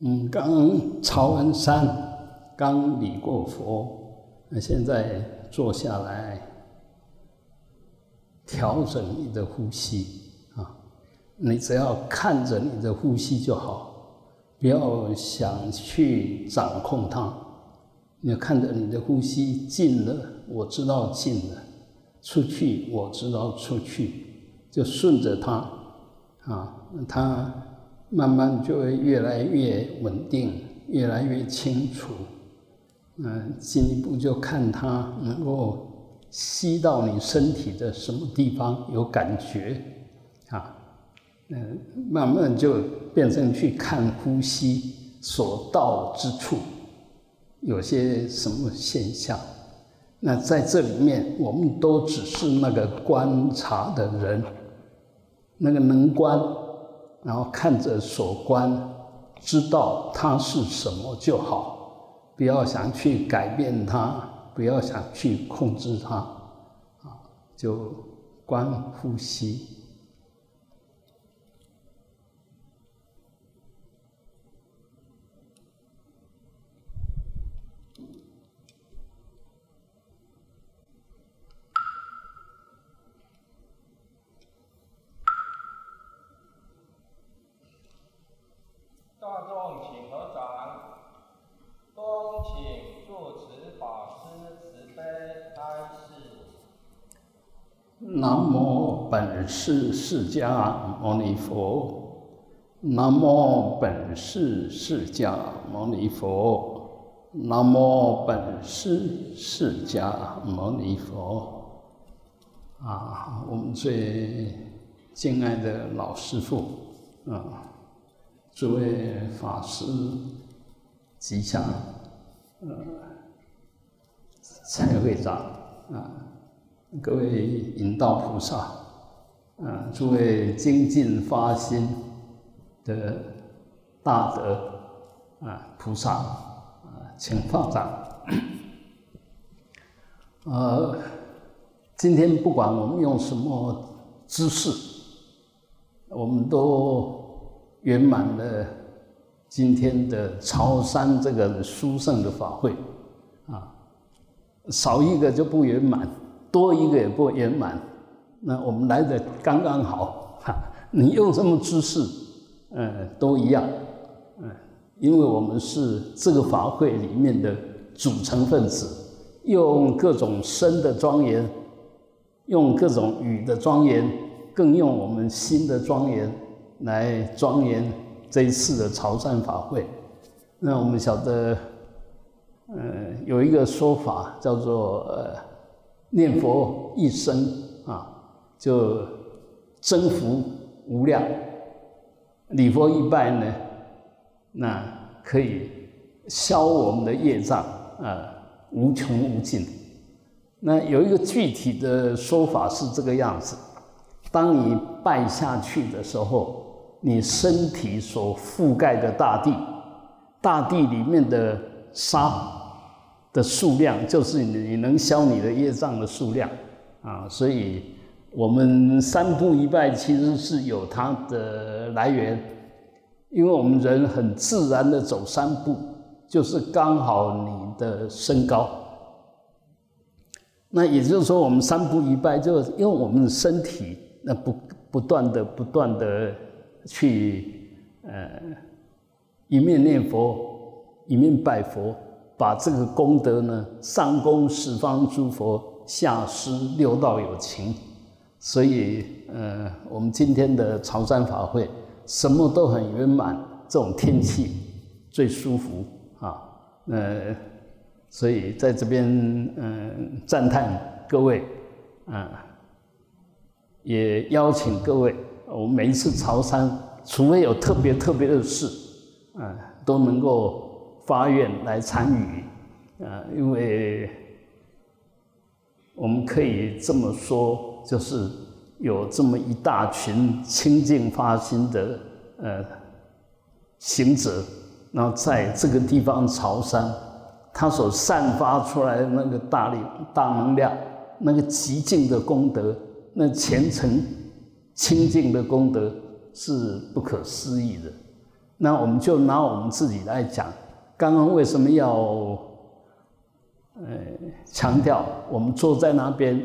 嗯，刚朝完山，刚礼过佛，那现在坐下来，调整你的呼吸啊。你只要看着你的呼吸就好，不要想去掌控它。你看着你的呼吸进了，我知道进了；出去，我知道出去，就顺着它啊，它。慢慢就会越来越稳定，越来越清楚。嗯，进一步就看它能够吸到你身体的什么地方有感觉，啊，嗯，慢慢就变成去看呼吸所到之处有些什么现象。那在这里面，我们都只是那个观察的人，那个能观。然后看着所观，知道它是什么就好，不要想去改变它，不要想去控制它，啊，就观呼吸。本师释迦牟尼佛，南无本师释迦牟尼佛，南无本师释迦牟尼佛。啊，我们最敬爱的老师傅，啊，诸位法师吉祥，呃，蔡会长，啊。各位引道菩萨，啊，诸位精进发心的大德啊，菩萨啊，请放掌。呃，今天不管我们用什么姿势，我们都圆满了今天的潮山这个殊胜的法会啊，少一个就不圆满。多一个也不圆满，那我们来的刚刚好哈。你用什么姿势，嗯，都一样，嗯，因为我们是这个法会里面的组成分子，用各种身的庄严，用各种语的庄严，更用我们心的庄严来庄严这一次的潮汕法会。那我们晓得，嗯，有一个说法叫做呃。念佛一生，就征服无量；礼佛一拜呢，那可以消我们的业障啊，无穷无尽。那有一个具体的说法是这个样子：当你拜下去的时候，你身体所覆盖的大地，大地里面的沙。的数量就是你能消你的业障的数量啊，所以我们三步一拜其实是有它的来源，因为我们人很自然的走三步，就是刚好你的身高。那也就是说，我们三步一拜，就因为我们的身体那不不断的不断的去呃一面念佛一面拜佛。把这个功德呢，上供十方诸佛，下施六道有情，所以，呃，我们今天的潮汕法会，什么都很圆满，这种天气最舒服啊，呃，所以在这边，嗯，赞叹各位，啊，也邀请各位，我们每一次潮汕，除非有特别特别的事，啊，都能够。发愿来参与，啊，因为我们可以这么说，就是有这么一大群清净发心的呃行者，然后在这个地方朝山，他所散发出来的那个大力、大能量，那个极尽的功德，那虔诚清净的功德是不可思议的。那我们就拿我们自己来讲，刚刚为什么要呃强调我们坐在那边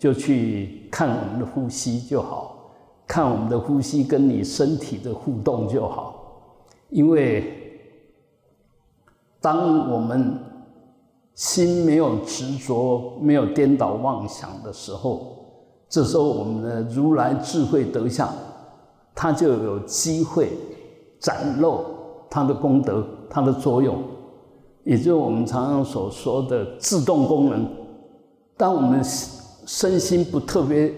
就去看我们的呼吸就好，看我们的呼吸跟你身体的互动就好，因为当我们心没有执着、没有颠倒妄想的时候，这时候我们的如来智慧德相，它就有机会。展露它的功德，它的作用，也就是我们常常所说的自动功能。当我们身心不特别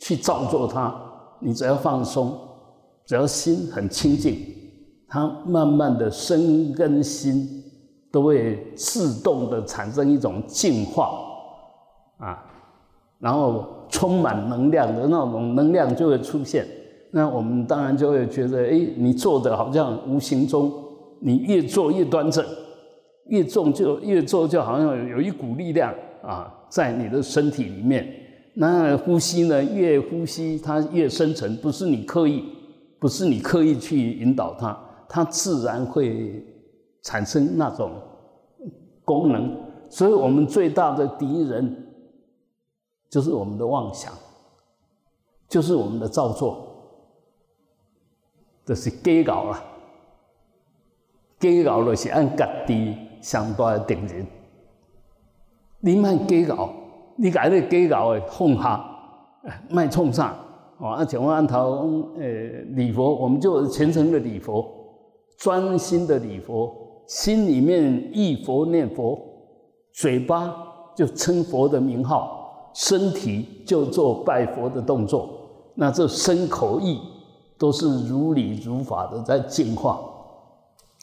去造作它，你只要放松，只要心很清净，它慢慢的身跟心都会自动的产生一种净化啊，然后充满能量的那种能量就会出现。那我们当然就会觉得，哎，你做的好像无形中，你越做越端正，越重就越做就好像有一股力量啊，在你的身体里面。那呼吸呢，越呼吸它越深沉，不是你刻意，不是你刻意去引导它，它自然会产生那种功能。所以我们最大的敌人就是我们的妄想，就是我们的造作。这是假搞啦，假搞就是按家己上大的定人。你莫假搞，你家己假搞的放下，卖冲上？哦，啊，像我按头呃礼佛，我们就虔诚的礼佛，专心的礼佛，心里面忆佛念佛，嘴巴就称佛的名号，身体就做拜佛的动作，那这身口意。都是如理如法的在进化，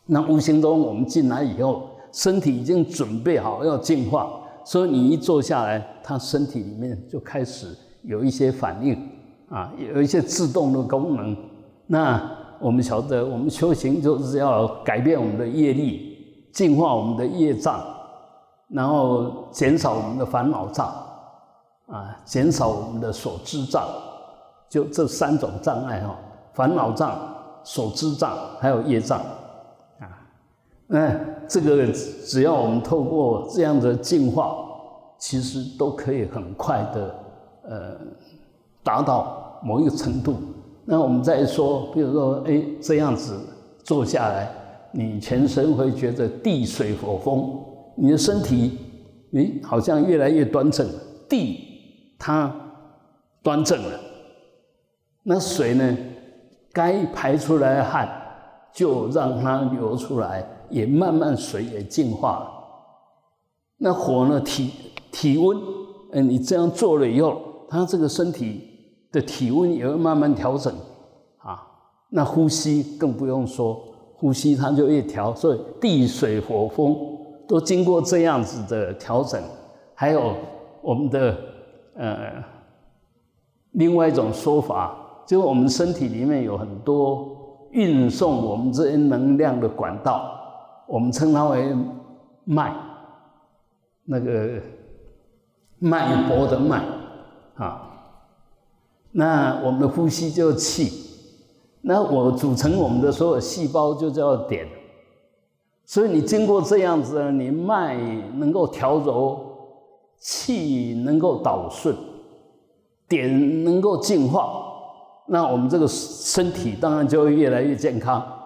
那无形中我们进来以后，身体已经准备好要进化，所以你一坐下来，他身体里面就开始有一些反应啊，有一些自动的功能。那我们晓得，我们修行就是要改变我们的业力，净化我们的业障，然后减少我们的烦恼障啊，减少我们的所知障，就这三种障碍哈。烦恼障、所知障，还有业障，啊，那这个只要我们透过这样的进化，其实都可以很快的呃达到某一个程度。那我们再说，比如说，哎，这样子坐下来，你全身会觉得地水火风，你的身体，哎，好像越来越端正了。地它端正了，那水呢？该排出来的汗，就让它流出来，也慢慢水也净化了。那火呢？体体温，哎，你这样做了以后，它这个身体的体温也会慢慢调整啊。那呼吸更不用说，呼吸它就越调，所以地水火风都经过这样子的调整。还有我们的呃，另外一种说法。就我们身体里面有很多运送我们这些能量的管道，我们称它为脉，那个脉搏的脉啊。那我们的呼吸就气，那我组成我们的所有细胞就叫点。所以你经过这样子，你脉能够调柔，气能够导顺，点能够净化。那我们这个身体当然就会越来越健康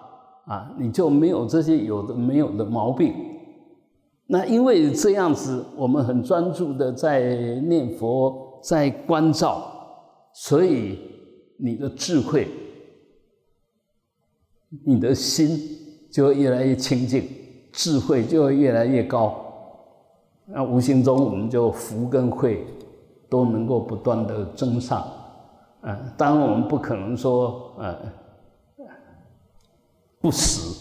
啊，你就没有这些有的没有的毛病。那因为这样子，我们很专注的在念佛，在关照，所以你的智慧、你的心就会越来越清净，智慧就会越来越高。那无形中，我们就福跟慧都能够不断的增上。嗯，当然我们不可能说，呃，不死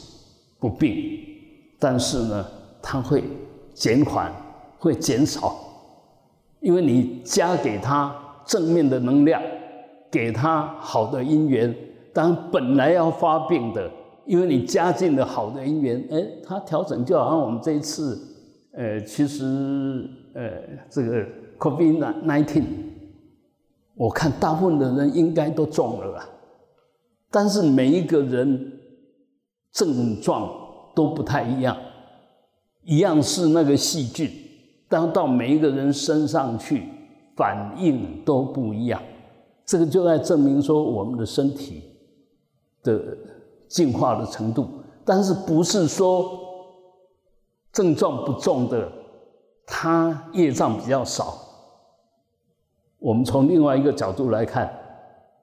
不病，但是呢，它会减缓，会减少，因为你加给他正面的能量，给他好的因缘，当本来要发病的，因为你加进了好的因缘，哎，它调整就好像我们这一次，呃，其实，呃，这个 COVID nineteen。我看大部分的人应该都中了，但是每一个人症状都不太一样，一样是那个细菌，但到每一个人身上去反应都不一样。这个就在证明说我们的身体的进化的程度，但是不是说症状不重的，他业障比较少。我们从另外一个角度来看，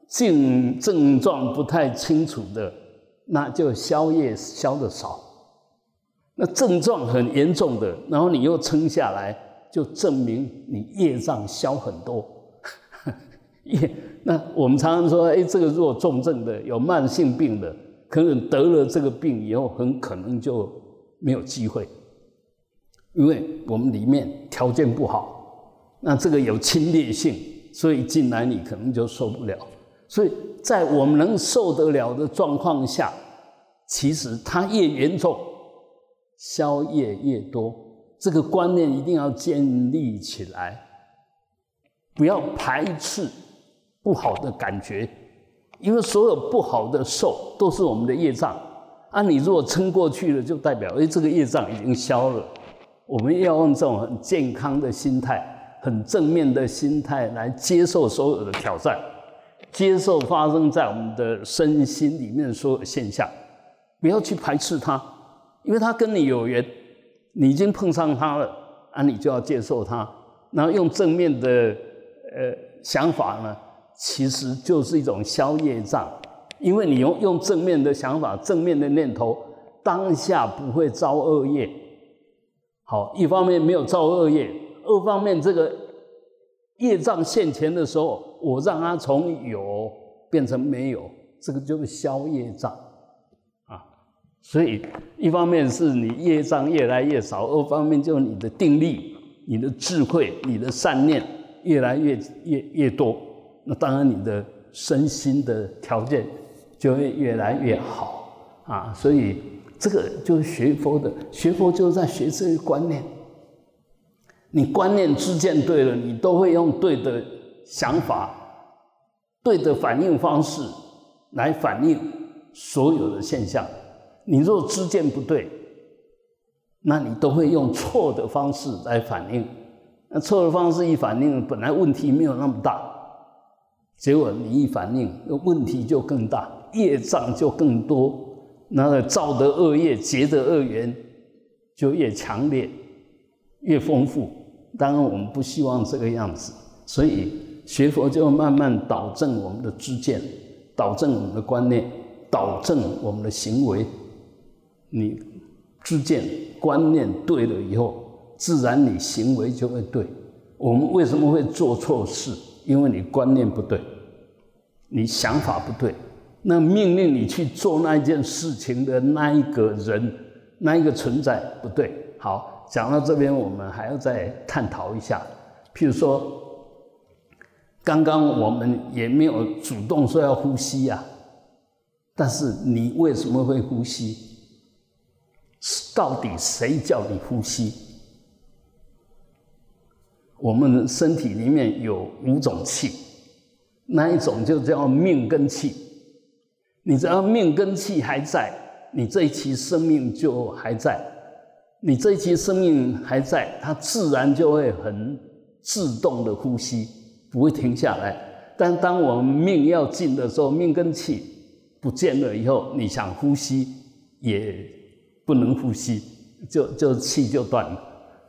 症症状不太清楚的，那就消业消的少；那症状很严重的，然后你又撑下来，就证明你业障消很多。业。那我们常常说，哎，这个弱重症的、有慢性病的，可能得了这个病以后，很可能就没有机会，因为我们里面条件不好，那这个有侵略性，所以进来你可能就受不了。所以在我们能受得了的状况下，其实它越严重，消业越多。这个观念一定要建立起来，不要排斥。不好的感觉，因为所有不好的受都是我们的业障啊！你如果撑过去了，就代表哎，这个业障已经消了。我们要用这种很健康的心态、很正面的心态来接受所有的挑战，接受发生在我们的身心里面所有现象，不要去排斥它，因为它跟你有缘，你已经碰上它了啊，你就要接受它，然后用正面的呃想法呢。其实就是一种消业障，因为你用用正面的想法、正面的念头，当下不会造恶业。好，一方面没有造恶业，二方面这个业障现前的时候，我让它从有变成没有，这个就是消业障啊。所以一方面是你业障越来越少，二方面就是你的定力、你的智慧、你的善念越来越越越多。那当然，你的身心的条件就会越来越好啊！所以这个就是学佛的，学佛就是在学这个观念。你观念之见对了，你都会用对的想法、对的反应方式来反映所有的现象。你若知见不对，那你都会用错的方式来反应。那错的方式一反应，本来问题没有那么大。结果你一反应，问题就更大，业障就更多，那个造的恶业、结的恶缘就越强烈、越丰富。当然，我们不希望这个样子，所以学佛就慢慢导正我们的知见，导正我们的观念，导正我们的行为。你知见、观念对了以后，自然你行为就会对。我们为什么会做错事？因为你观念不对，你想法不对，那命令你去做那一件事情的那一个人，那一个存在不对。好，讲到这边，我们还要再探讨一下。譬如说，刚刚我们也没有主动说要呼吸呀，但是你为什么会呼吸？到底谁叫你呼吸？我们身体里面有五种气，那一种就叫命根气。你只要命根气还在，你这一期生命就还在。你这一期生命还在，它自然就会很自动的呼吸，不会停下来。但当我们命要尽的时候，命根气不见了以后，你想呼吸也不能呼吸，就 就气就断了。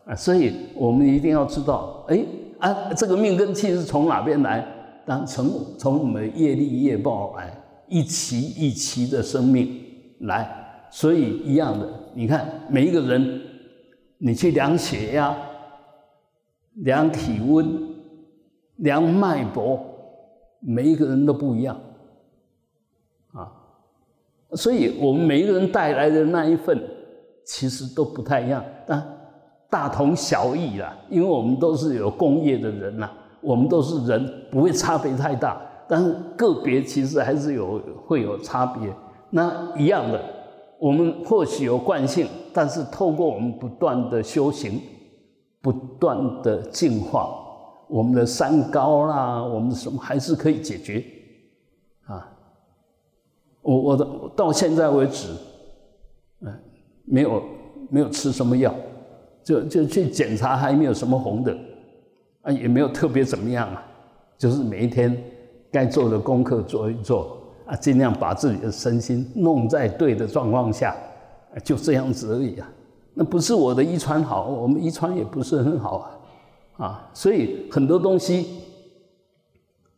啊，所以我们一定要知道，哎，啊，这个命根气是从哪边来？当从从我们业力业报来，一期一期的生命来。所以一样的，你看每一个人，你去量血压、量体温、量脉搏，每一个人都不一样，啊，所以我们每一个人带来的那一份，其实都不太一样，但。大同小异啦，因为我们都是有工业的人呐，我们都是人，不会差别太大。但是个别其实还是有会有差别。那一样的，我们或许有惯性，但是透过我们不断的修行，不断的进化，我们的三高啦，我们的什么还是可以解决。啊，我我的到现在为止，嗯，没有没有吃什么药，就就去检查还没有什么红的，啊，也没有特别怎么样啊，就是每一天该做的功课做一做，啊，尽量把自己的身心弄在对的状况下，就这样子而已啊。那不是我的遗传好，我们遗传也不是很好啊，啊，所以很多东西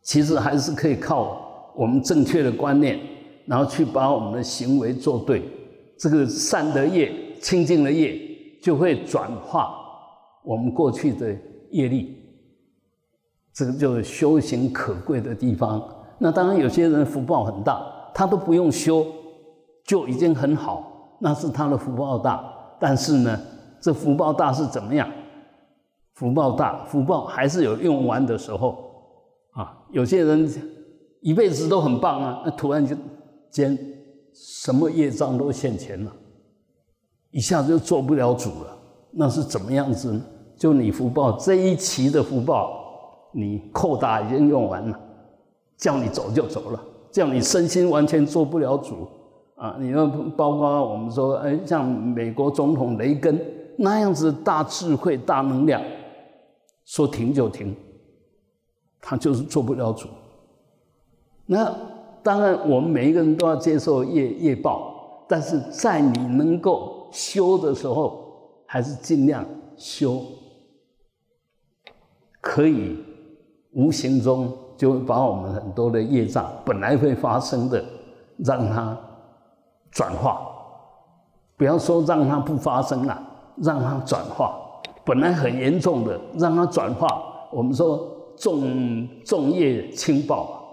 其实还是可以靠我们正确的观念，然后去把我们的行为做对，这个善的业、清净的业就会转化我们过去的业力，这个就是修行可贵的地方。那当然，有些人福报很大，他都不用修就已经很好，那是他的福报大。但是呢，这福报大是怎么样？福报大，福报还是有用完的时候啊。有些人一辈子都很棒啊，那突然间什么业障都现前了，一下子就做不了主了。那是怎么样子呢？就你福报这一期的福报，你扣打已经用完了，叫你走就走了，叫你身心完全做不了主。啊，你要包括我们说，哎，像美国总统雷根那样子大智慧、大能量，说停就停，他就是做不了主。那当然，我们每一个人都要接受业业报，但是在你能够修的时候，还是尽量修，可以无形中就会把我们很多的业障本来会发生的，让它。转化，不要说让它不发生了，让它转化。本来很严重的，让它转化。我们说重重业轻报，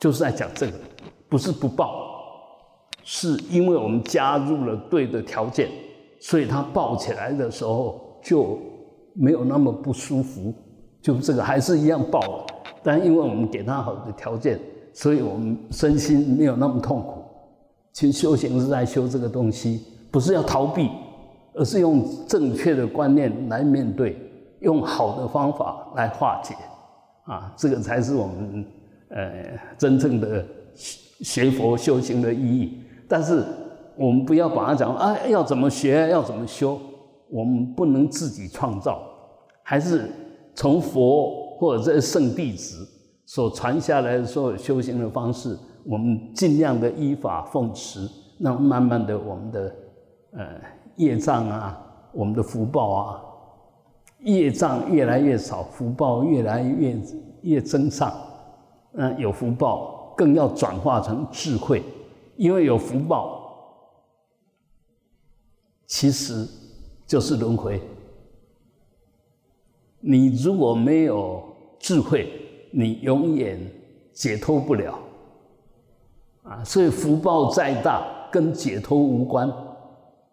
就是在讲这个，不是不报，是因为我们加入了对的条件，所以它报起来的时候就没有那么不舒服。就这个还是一样报了，但因为我们给他好的条件，所以我们身心没有那么痛苦。其实修行是在修这个东西，不是要逃避，而是用正确的观念来面对，用好的方法来化解，啊，这个才是我们呃真正的学佛修行的意义。但是我们不要把它讲啊，要怎么学，要怎么修，我们不能自己创造，还是从佛或者这圣弟子所传下来的所有修行的方式。我们尽量的依法奉持，那慢慢的，我们的呃业障啊，我们的福报啊，业障越来越少，福报越来越越增上。嗯，有福报更要转化成智慧，因为有福报，其实就是轮回。你如果没有智慧，你永远解脱不了。啊，所以福报再大，跟解脱无关。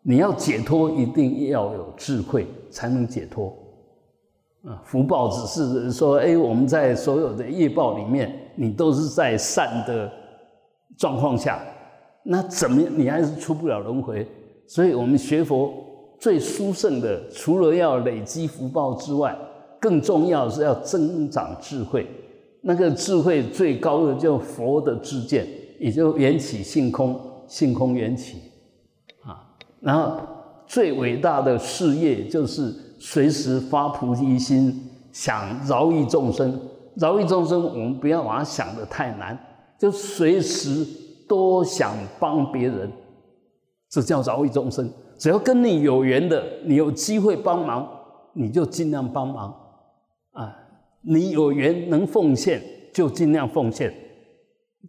你要解脱，一定要有智慧，才能解脱。啊，福报只是说，哎，我们在所有的业报里面，你都是在善的状况下，那怎么你还是出不了轮回？所以我们学佛最殊胜的，除了要累积福报之外，更重要是要增长智慧。那个智慧最高的，叫佛的智见。也就缘起性空，性空缘起，啊，然后最伟大的事业就是随时发菩提心，想饶益众生。饶益众生，我们不要把它想的太难，就随时多想帮别人，这叫饶益众生。只要跟你有缘的，你有机会帮忙，你就尽量帮忙，你有缘能奉献，就尽量奉献。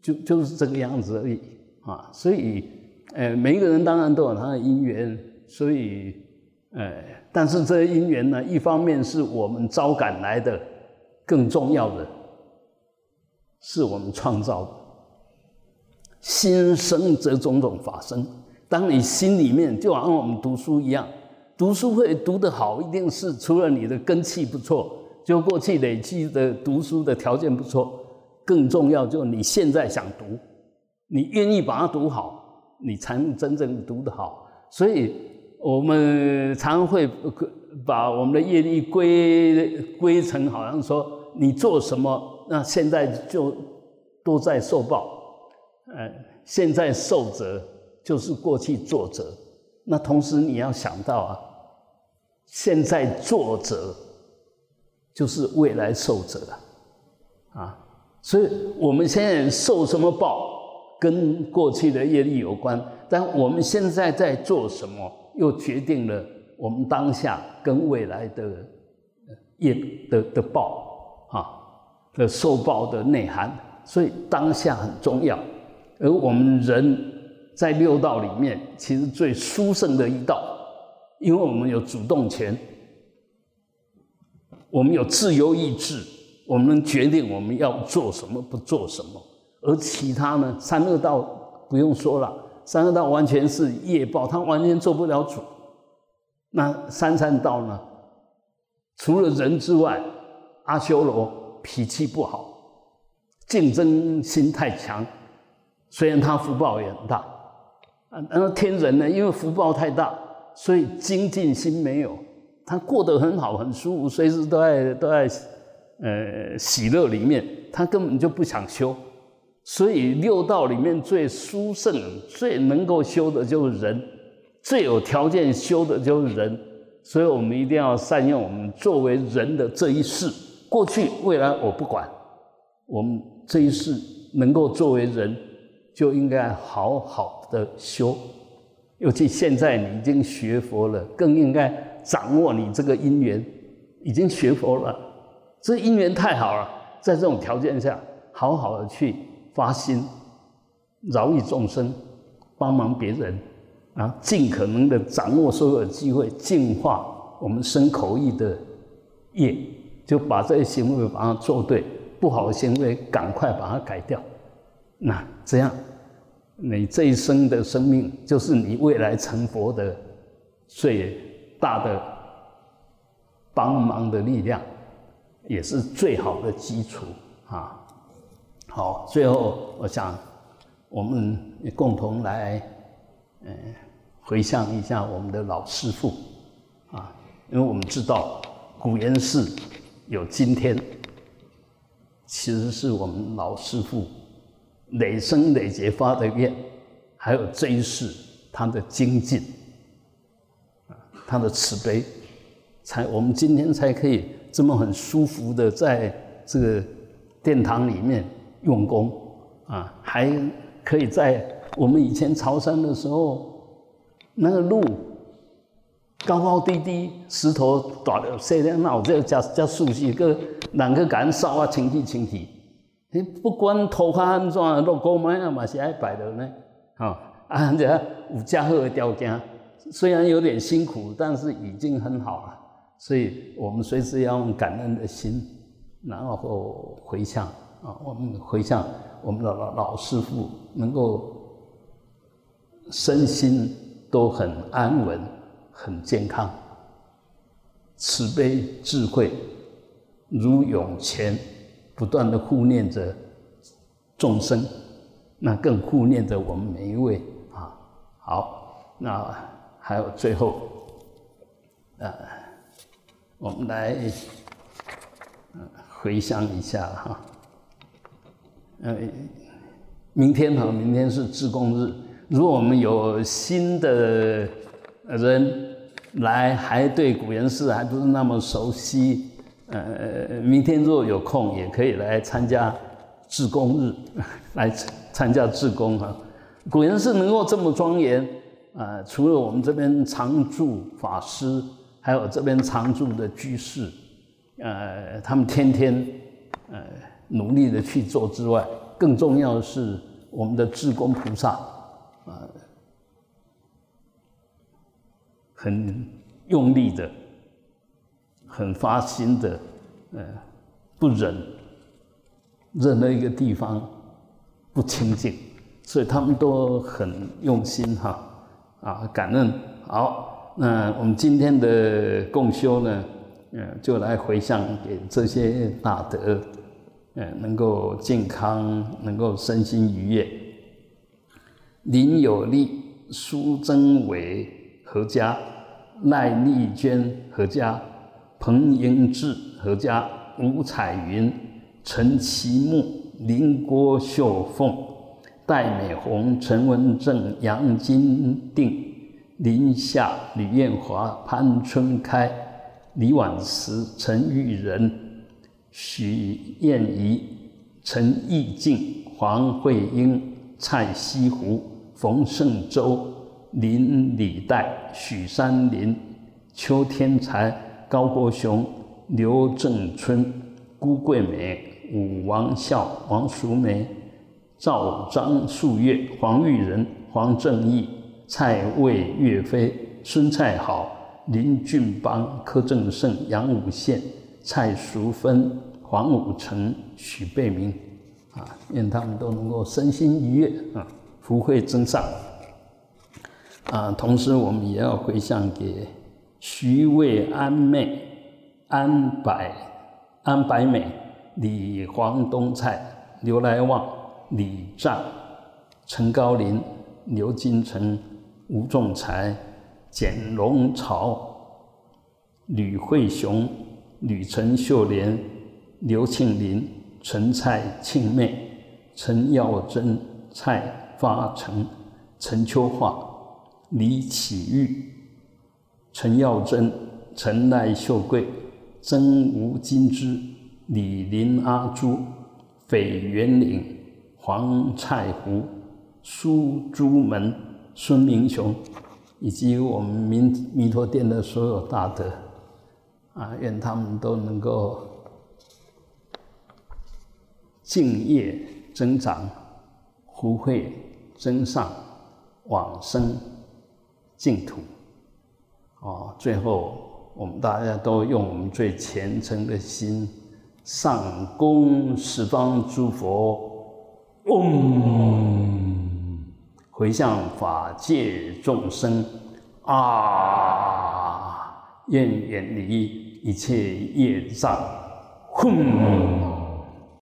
就就是这个样子而已啊，所以，呃，每一个人当然都有他的因缘，所以，呃，但是这些因缘呢，一方面是我们招赶来的，更重要的是我们创造的。心生则种种法生，当你心里面就好像我们读书一样，读书会读得好，一定是除了你的根气不错，就过去累积的读书的条件不错。更重要，就是你现在想读，你愿意把它读好，你才能真正读得好。所以，我们常会把我们的业力归归成，好像说你做什么，那现在就都在受报。呃，现在受责就是过去作责，那同时你要想到啊，现在作者就是未来受者啊，啊，所以我们现在受什么报，跟过去的业力有关，但我们现在在做什么，又决定了我们当下跟未来的业的的报啊的受报的内涵，所以当下很重要。而我们人在六道里面，其实最殊胜的一道，因为我们有主动权，我们有自由意志，我们能决定我们要做什么，不做什么。而其他呢，三恶道不用说了，三恶道完全是业报，他完全做不了主。那三善道呢？除了人之外，阿修罗脾气不好，竞争心太强。虽然他福报也很大，啊，那天人呢？因为福报太大，所以精进心没有，他过得很好，很舒服，随时都在都在呃喜乐里面，他根本就不想修。所以六道里面最殊胜、最能够修的就是人，最有条件修的就是人。所以我们一定要善用我们作为人的这一世，过去、未来我不管，我们这一世能够作为人。就应该好好的修，尤其现在你已经学佛了，更应该掌握你这个因缘。已经学佛了，这因缘太好了，在这种条件下，好好的去发心，饶益众生，帮忙别人，啊，尽可能的掌握所有的机会，净化我们身口意的业，就把这些行为把它做对，不好的行为赶快把它改掉。那这样，你这一生的生命就是你未来成佛的最大的帮忙的力量，也是最好的基础啊！好，最后我想我们共同来嗯回想一下我们的老师傅啊，因为我们知道古岩寺有今天，其实是我们老师傅。累生累劫发的愿，还有这一世他的精进，他的慈悲，才我们今天才可以这么很舒服的在这个殿堂里面用功，啊，还可以在我们以前朝山的时候，那个路高高低低，石头大了细了，那我这加加熟悉个，哪个敢扫啊，清气清气。你不管头发安怎，落高麦啊嘛是爱摆的呢，哈啊，这有加好的条件，虽然有点辛苦，但是已经很好了。所以我们随时要用感恩的心，然后回向啊，我们回向我们的老老师傅，能够身心都很安稳、很健康，慈悲智慧如涌泉。不断的护念着众生，那更护念着我们每一位啊。好，那还有最后，呃，我们来回想一下哈。呃，明天哈，明天是自贡日。如果我们有新的人来，还对古岩寺还不是那么熟悉。呃，明天如果有空，也可以来参加志工日，来参加志工哈。古人寺能够这么庄严啊，除了我们这边常住法师，还有这边常住的居士，呃，他们天天呃努力的去做之外，更重要的是我们的智工菩萨啊，很用力的。很发心的，呃，不忍任何一个地方不清净，所以他们都很用心哈，啊，感恩。好，那我们今天的共修呢，嗯，就来回向给这些大德，嗯，能够健康，能够身心愉悦。林有利、苏贞伟何家、赖丽娟何家。彭英志何家、吴彩云、陈其木、林郭秀凤、戴美红、陈文正、杨金定、林夏、吕彦华、潘春开、李婉慈、陈玉仁、许燕仪、陈义静、黄慧英、蔡西湖、冯胜洲、林李代、许山林、邱天才、高国雄、刘正春、辜桂美、武王孝、王淑梅、赵张素月、黄玉仁、黄正义、蔡卫岳飞、孙蔡好、林俊邦、柯正胜、杨武宪、蔡淑芬、黄武成、许贝明，啊，愿他们都能够身心愉悦啊，福慧增上。啊，同时我们也要回向给徐渭安妹、安白、安白美、李黄东菜、刘来旺、李占、陈高林、刘金城。吴仲才、简龙朝、吕慧雄、吕陈秀莲、刘庆林、陈蔡庆妹、陈耀珍、蔡发成、陈秋华、李启玉、陈耀珍、陈赖秀贵、曾吴金枝、李林阿珠、斐元岭、黄蔡湖、苏朱门。孙明雄，以及我们弥弥陀殿的所有大德，啊，愿他们都能够敬业增长，福慧增上，往生净土。啊，最后我们大家都用我们最虔诚的心，上供十方诸佛，嗡。回向法界众生啊，愿远离一切业障，轰。